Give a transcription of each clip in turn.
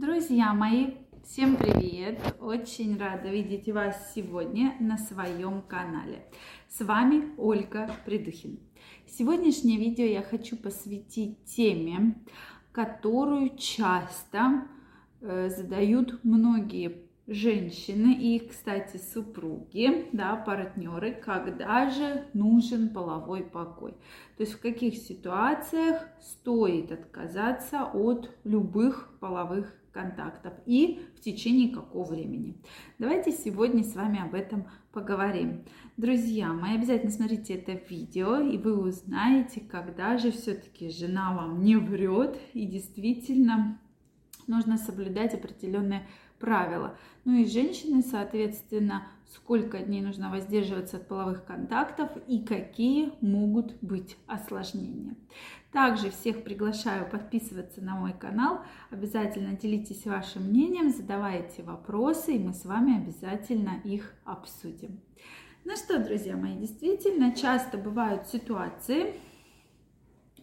Друзья мои, всем привет! Очень рада видеть вас сегодня на своем канале. С вами Ольга Придухин. Сегодняшнее видео я хочу посвятить теме, которую часто э, задают многие женщины и, кстати, супруги, да, партнеры, когда же нужен половой покой. То есть в каких ситуациях стоит отказаться от любых половых контактов и в течение какого времени. Давайте сегодня с вами об этом поговорим. Друзья мои, обязательно смотрите это видео, и вы узнаете, когда же все-таки жена вам не врет, и действительно нужно соблюдать определенные правила. Ну и женщины, соответственно, сколько дней нужно воздерживаться от половых контактов и какие могут быть осложнения. Также всех приглашаю подписываться на мой канал. Обязательно делитесь вашим мнением, задавайте вопросы, и мы с вами обязательно их обсудим. Ну что, друзья мои, действительно часто бывают ситуации,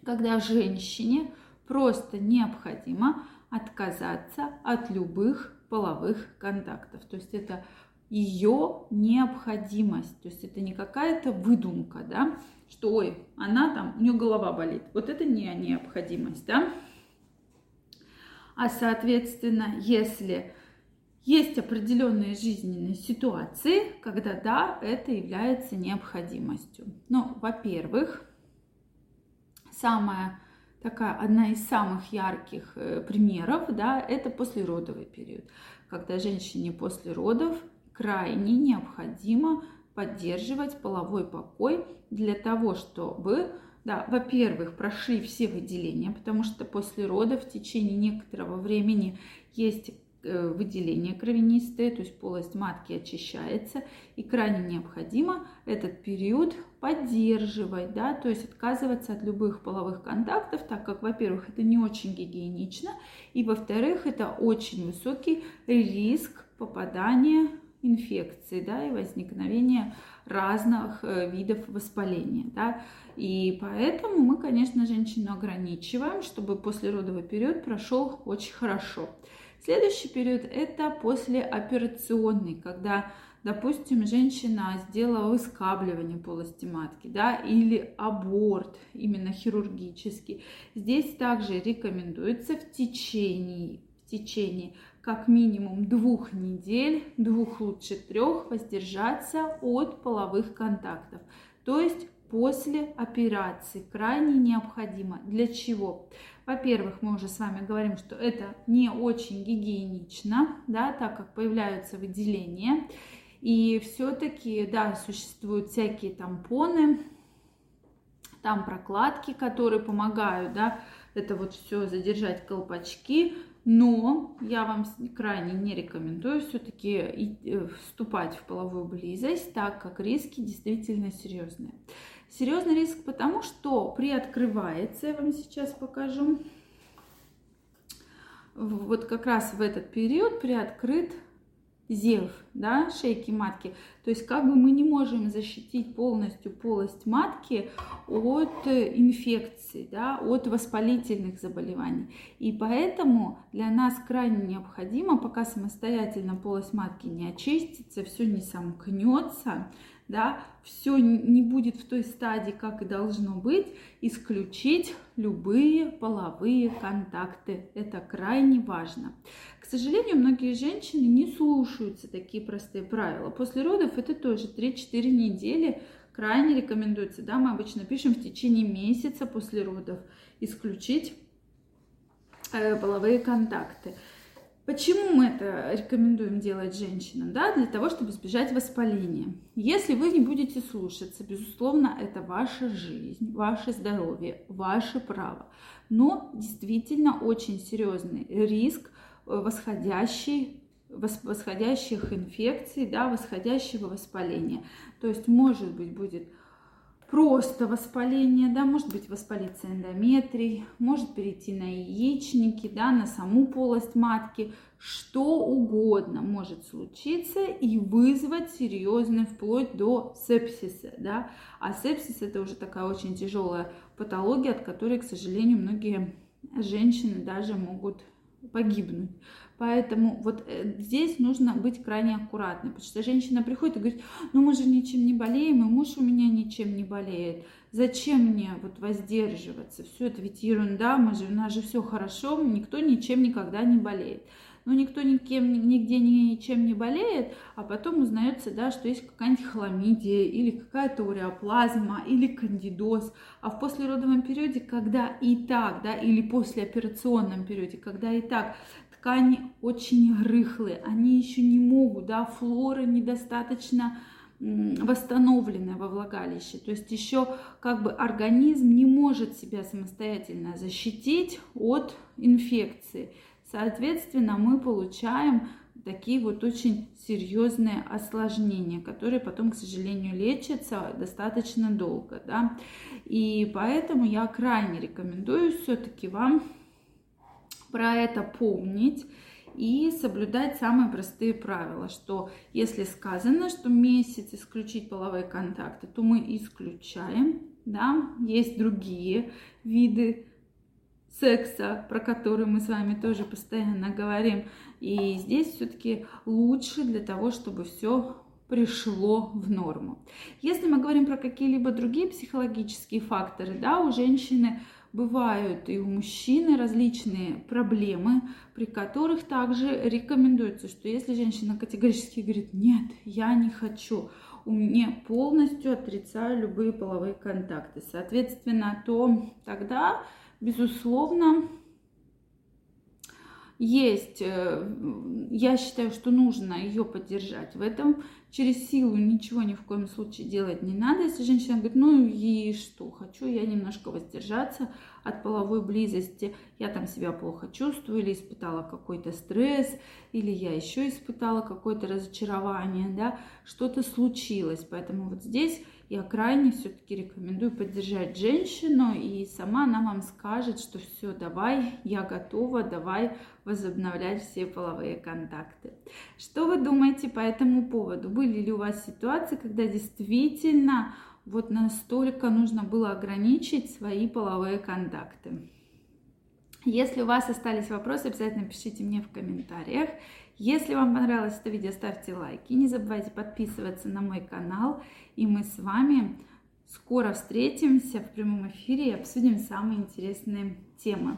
когда женщине просто необходимо отказаться от любых половых контактов. То есть это ее необходимость. То есть это не какая-то выдумка, да, что, ой, она там, у нее голова болит. Вот это не необходимость, да. А, соответственно, если есть определенные жизненные ситуации, когда, да, это является необходимостью. Ну, во-первых, самая такая одна из самых ярких э, примеров, да, это послеродовый период, когда женщине после родов крайне необходимо поддерживать половой покой для того, чтобы, да, во-первых, прошли все выделения, потому что после родов в течение некоторого времени есть выделение кровянистое, то есть полость матки очищается, и крайне необходимо этот период поддерживать, да, то есть отказываться от любых половых контактов, так как, во-первых, это не очень гигиенично, и, во-вторых, это очень высокий риск попадания инфекции, да, и возникновения разных э, видов воспаления, да, и поэтому мы, конечно, женщину ограничиваем, чтобы послеродовый период прошел очень хорошо. Следующий период – это послеоперационный, когда, допустим, женщина сделала выскабливание полости матки, да, или аборт, именно хирургический. Здесь также рекомендуется в течение, в течение как минимум двух недель, двух лучше трех, воздержаться от половых контактов. То есть после операции крайне необходимо. Для чего? Во-первых, мы уже с вами говорим, что это не очень гигиенично, да, так как появляются выделения. И все-таки, да, существуют всякие тампоны, там прокладки, которые помогают, да, это вот все задержать колпачки, но я вам крайне не рекомендую все-таки э, вступать в половую близость, так как риски действительно серьезные. Серьезный риск потому, что приоткрывается, я вам сейчас покажу, вот как раз в этот период приоткрыт зев, да, шейки матки. То есть как бы мы не можем защитить полностью полость матки от инфекций, да, от воспалительных заболеваний. И поэтому для нас крайне необходимо, пока самостоятельно полость матки не очистится, все не сомкнется, да, все не будет в той стадии, как и должно быть, исключить любые половые контакты. Это крайне важно. К сожалению, многие женщины не слушаются такие простые правила. После родов это тоже 3-4 недели крайне рекомендуется. Да, мы обычно пишем в течение месяца после родов исключить э, половые контакты. Почему мы это рекомендуем делать женщинам? Да, для того, чтобы избежать воспаления. Если вы не будете слушаться, безусловно, это ваша жизнь, ваше здоровье, ваше право. Но действительно очень серьезный риск восходящий восходящих инфекций, да, восходящего воспаления. То есть, может быть, будет просто воспаление, да, может быть воспалиться эндометрий, может перейти на яичники, да, на саму полость матки, что угодно может случиться и вызвать серьезный вплоть до сепсиса, да, а сепсис это уже такая очень тяжелая патология, от которой, к сожалению, многие женщины даже могут погибнуть. Поэтому вот э, здесь нужно быть крайне аккуратной, потому что женщина приходит и говорит, ну мы же ничем не болеем, и муж у меня ничем не болеет. Зачем мне вот воздерживаться? Все это ведь ерунда, мы же, у нас же все хорошо, никто ничем никогда не болеет. Но никто никем, нигде ничем не болеет, а потом узнается, да, что есть какая-нибудь хламидия или какая-то уреоплазма или кандидоз. А в послеродовом периоде, когда и так, да, или послеоперационном периоде, когда и так ткани очень рыхлые, они еще не могут, да, флора недостаточно восстановленная во влагалище. То есть еще как бы организм не может себя самостоятельно защитить от инфекции. Соответственно, мы получаем такие вот очень серьезные осложнения, которые потом, к сожалению, лечатся достаточно долго. Да? И поэтому я крайне рекомендую все-таки вам про это помнить и соблюдать самые простые правила, что если сказано, что месяц исключить половые контакты, то мы исключаем, да, есть другие виды секса, про который мы с вами тоже постоянно говорим. И здесь все-таки лучше для того, чтобы все пришло в норму. Если мы говорим про какие-либо другие психологические факторы, да, у женщины бывают и у мужчины различные проблемы, при которых также рекомендуется, что если женщина категорически говорит, нет, я не хочу, у меня полностью отрицаю любые половые контакты, соответственно, то тогда безусловно, есть, э, я считаю, что нужно ее поддержать в этом. Через силу ничего ни в коем случае делать не надо. Если женщина говорит, ну и что, хочу я немножко воздержаться от половой близости, я там себя плохо чувствую, или испытала какой-то стресс, или я еще испытала какое-то разочарование, да, что-то случилось. Поэтому вот здесь я крайне все-таки рекомендую поддержать женщину, и сама она вам скажет, что все, давай, я готова, давай возобновлять все половые контакты. Что вы думаете по этому поводу? Были ли у вас ситуации, когда действительно вот настолько нужно было ограничить свои половые контакты? Если у вас остались вопросы, обязательно пишите мне в комментариях. Если вам понравилось это видео, ставьте лайки. Не забывайте подписываться на мой канал. И мы с вами скоро встретимся в прямом эфире и обсудим самые интересные темы.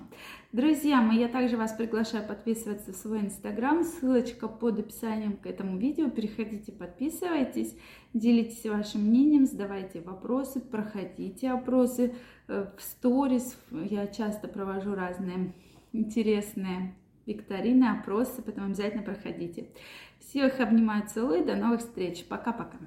Друзья мои, я также вас приглашаю подписываться в свой инстаграм. Ссылочка под описанием к этому видео. Переходите, подписывайтесь, делитесь вашим мнением, задавайте вопросы, проходите опросы э, в сторис. Я часто провожу разные интересные викторины, опросы, поэтому обязательно проходите. Всех обнимаю, целую, до новых встреч. Пока-пока.